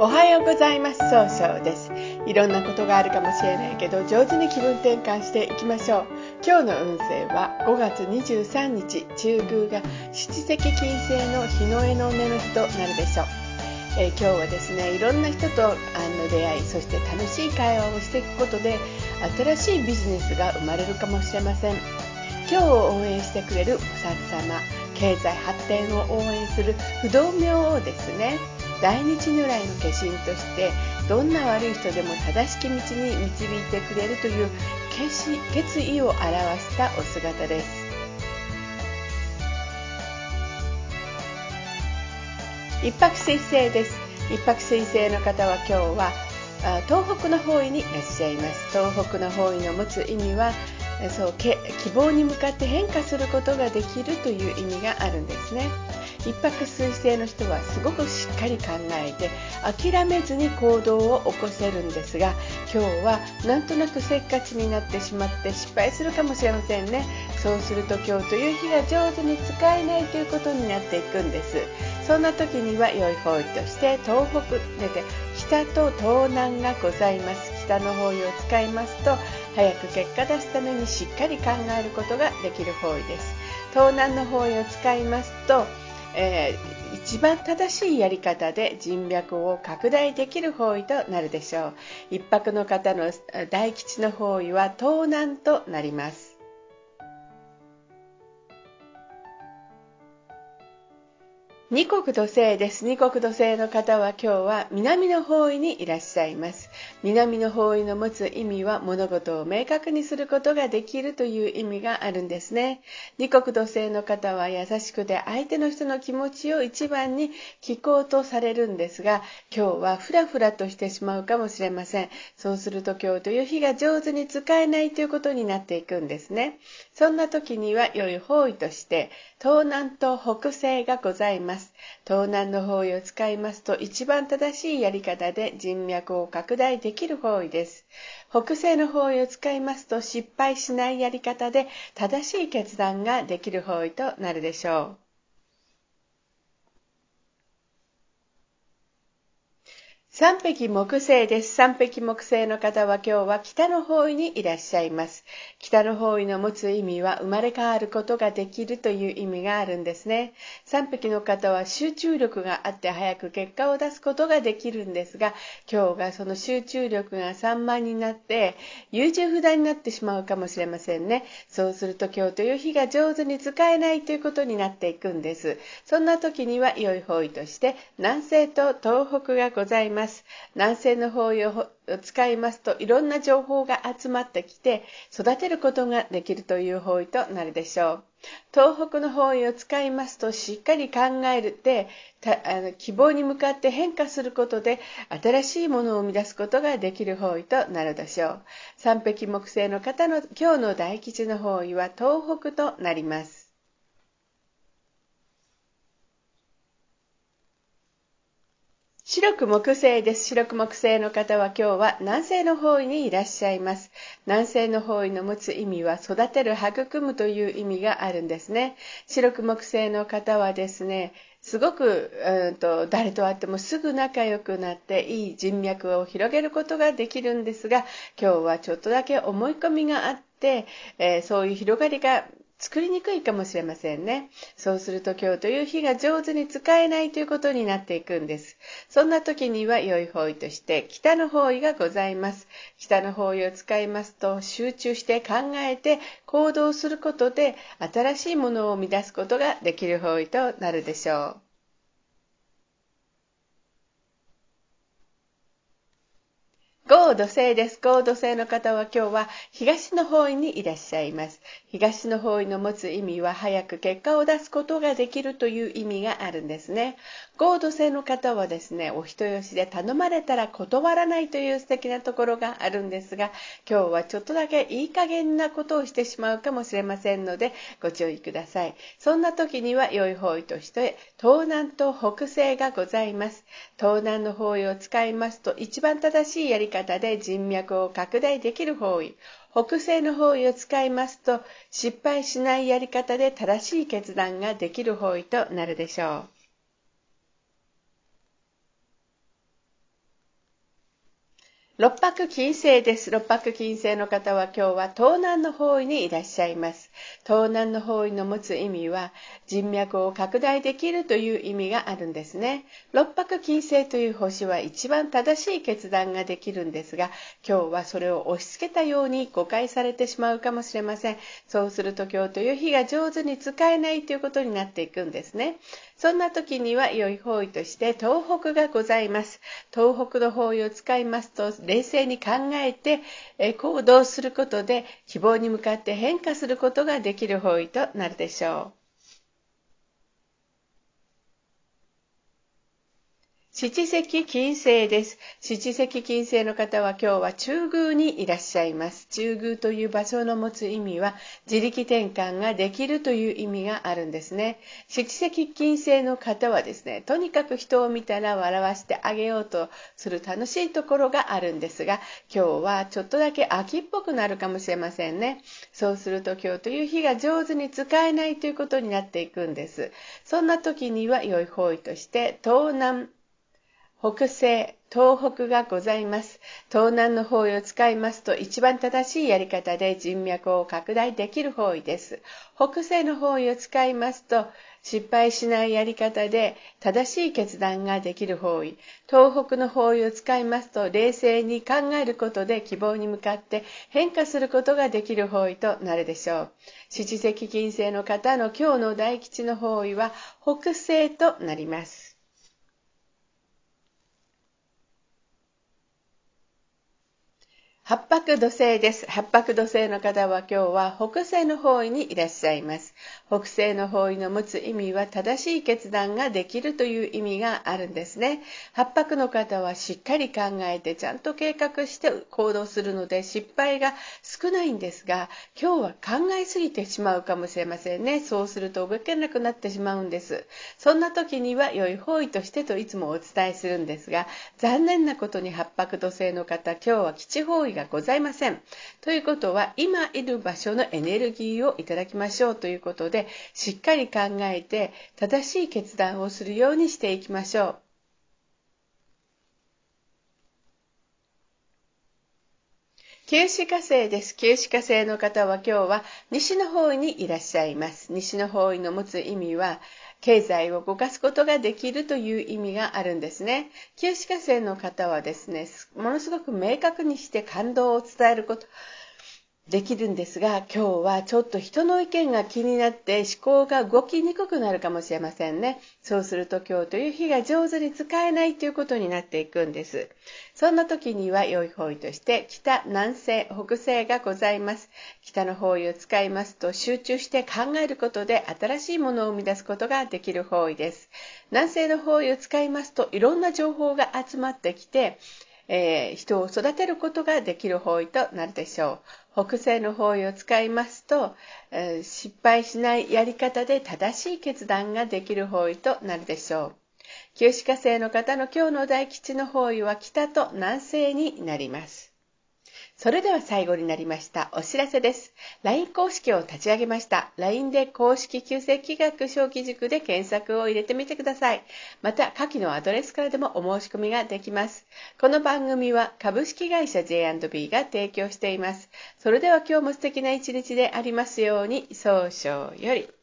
おはようございます。総称です。いろんなことがあるかもしれないけど上手に気分転換していきましょう。今日の運勢は5月23日中宮が七石金星の日の絵の根の日となるでしょう。えー、今日はですねいろんな人とあの出会いそして楽しい会話をしていくことで新しいビジネスが生まれるかもしれません。今日を応援してくれる菩薩様経済発展を応援する不動明王ですね。大日如来の化身としてどんな悪い人でも正しき道に導いてくれるという決意を表したお姿です。一泊水星です。一泊水星の方は今日は東北の方位にいらっしゃいます。東北の方位の持つ意味はそう希望に向かって変化することができるという意味があるんですね。一泊水星の人はすごくしっかり考えて諦めずに行動を起こせるんですが今日はなんとなくせっかちになってしまって失敗するかもしれませんね。そうすると今日という日が上手に使えないということになっていくんです。そんな時には良い方位として東北出て北と東南がございます。北の方位を使いますと早く結果出すためにしっかり考えることができる方位です。東南の方位を使いますとえー、一番正しいやり方で人脈を拡大できる方位となるでしょう。一泊の方の大吉の方位は東南となります。二国土星です。二国土星の方は今日は南の方位にいらっしゃいます。南の方位の持つ意味は物事を明確にすることができるという意味があるんですね。二国土星の方は優しくて相手の人の気持ちを一番に聞こうとされるんですが、今日はフラフラとしてしまうかもしれません。そうすると今日という日が上手に使えないということになっていくんですね。そんな時には良い方位として東南と北西がございます。東南の方位を使いますと一番正しいやり方で人脈を拡大できる方位です。北西の方位を使いますと失敗しないやり方で正しい決断ができる方位となるでしょう。三匹木星です。三匹木星の方は今日は北の方位にいらっしゃいます。北の方位の持つ意味は生まれ変わることができるという意味があるんですね。三匹の方は集中力があって早く結果を出すことができるんですが、今日がその集中力が散漫になって優柔不断になってしまうかもしれませんね。そうすると今日という日が上手に使えないということになっていくんです。そんな時には良い方位として南西と東北がございます。ます。南西の方位を使いますといろんな情報が集まってきて育てることができるという方位となるでしょう。東北の方位を使いますとしっかり考えるてあの希望に向かって変化することで新しいものを生み出すことができる方位となるでしょう。三匹木星の方の今日の大吉の方位は東北となります。白く木星です。白く木星の方は今日は南西の方位にいらっしゃいます。南西の方位の持つ意味は育てる、育むという意味があるんですね。白く木星の方はですね、すごく、うんと、誰と会ってもすぐ仲良くなっていい人脈を広げることができるんですが、今日はちょっとだけ思い込みがあって、えー、そういう広がりが作りにくいかもしれませんね。そうすると今日という日が上手に使えないということになっていくんです。そんな時には良い方位として北の方位がございます。北の方位を使いますと集中して考えて行動することで新しいものを生み出すことができる方位となるでしょう。ゴー土星です。ゴー土星の方は今日は東の方位にいらっしゃいます。東の方位の持つ意味は早く結果を出すことができるという意味があるんですね。ゴード星の方はですね、お人よしで頼まれたら断らないという素敵なところがあるんですが、今日はちょっとだけいい加減なことをしてしまうかもしれませんので、ご注意ください。そんな時には良い方位として、東南と北西がございます。東南の方位を使いますと、一番正しいやり方方で人脈を拡大できる方位。北西の方位を使いますと、失敗しないやり方で正しい決断ができる方位となるでしょう。六白金星です。六白金星の方は今日は東南の方位にいらっしゃいます。東南の方位の持つ意味は人脈を拡大できるという意味があるんですね。六白金星という星は一番正しい決断ができるんですが、今日はそれを押し付けたように誤解されてしまうかもしれません。そうすると今日という日が上手に使えないということになっていくんですね。そんな時には良い方位として東北がございます。東北の方位を使いますと冷静に考えて行動することで希望に向かって変化することができる方位となるでしょう。七石金星です。七石金星の方は今日は中宮にいらっしゃいます。中宮という場所の持つ意味は自力転換ができるという意味があるんですね。七石金星の方はですね、とにかく人を見たら笑わせてあげようとする楽しいところがあるんですが、今日はちょっとだけ秋っぽくなるかもしれませんね。そうすると今日という日が上手に使えないということになっていくんです。そんな時には良い方位として東南北西、東北がございます。東南の方位を使いますと一番正しいやり方で人脈を拡大できる方位です。北西の方位を使いますと失敗しないやり方で正しい決断ができる方位。東北の方位を使いますと冷静に考えることで希望に向かって変化することができる方位となるでしょう。七石金星の方の今日の大吉の方位は北西となります。八白土星です。八白土星の方は今日は北西の方位にいらっしゃいます。北西の方位の持つ意味は正しい決断ができるという意味があるんですね。八白の方はしっかり考えてちゃんと計画して行動するので失敗が少ないんですが、今日は考えすぎてしまうかもしれませんね。そうすると動けなくなってしまうんです。そんな時には良い方位としてといつもお伝えするんですが、残念なことに八白土星の方、今日は基地方位がございません。ということは、今いる場所のエネルギーをいただきましょうということで、しっかり考えて正しい決断をするようにしていきましょう。旧歯火星です。旧歯火星の方は今日は西の方位にいらっしゃいます。西の方位の持つ意味は、経済を動かすことができるという意味があるんですね。旧歯科生の方はですね、ものすごく明確にして感動を伝えること、できるんですが、今日はちょっと人の意見が気になって思考が動きにくくなるかもしれませんね。そうすると今日という日が上手に使えないということになっていくんです。そんな時には良い方位として北、南西、北西がございます。北の方位を使いますと集中して考えることで新しいものを生み出すことができる方位です。南西の方位を使いますといろんな情報が集まってきて、えー、人を育てることができる方位となるでしょう。北西の方位を使いますと、えー、失敗しないやり方で正しい決断ができる方位となるでしょう。旧歯科生の方の今日の大吉の方位は北と南西になります。それでは最後になりました。お知らせです。LINE 公式を立ち上げました。LINE で公式旧世企画小規塾で検索を入れてみてください。また、下記のアドレスからでもお申し込みができます。この番組は株式会社 J&B が提供しています。それでは今日も素敵な一日でありますように、早々より。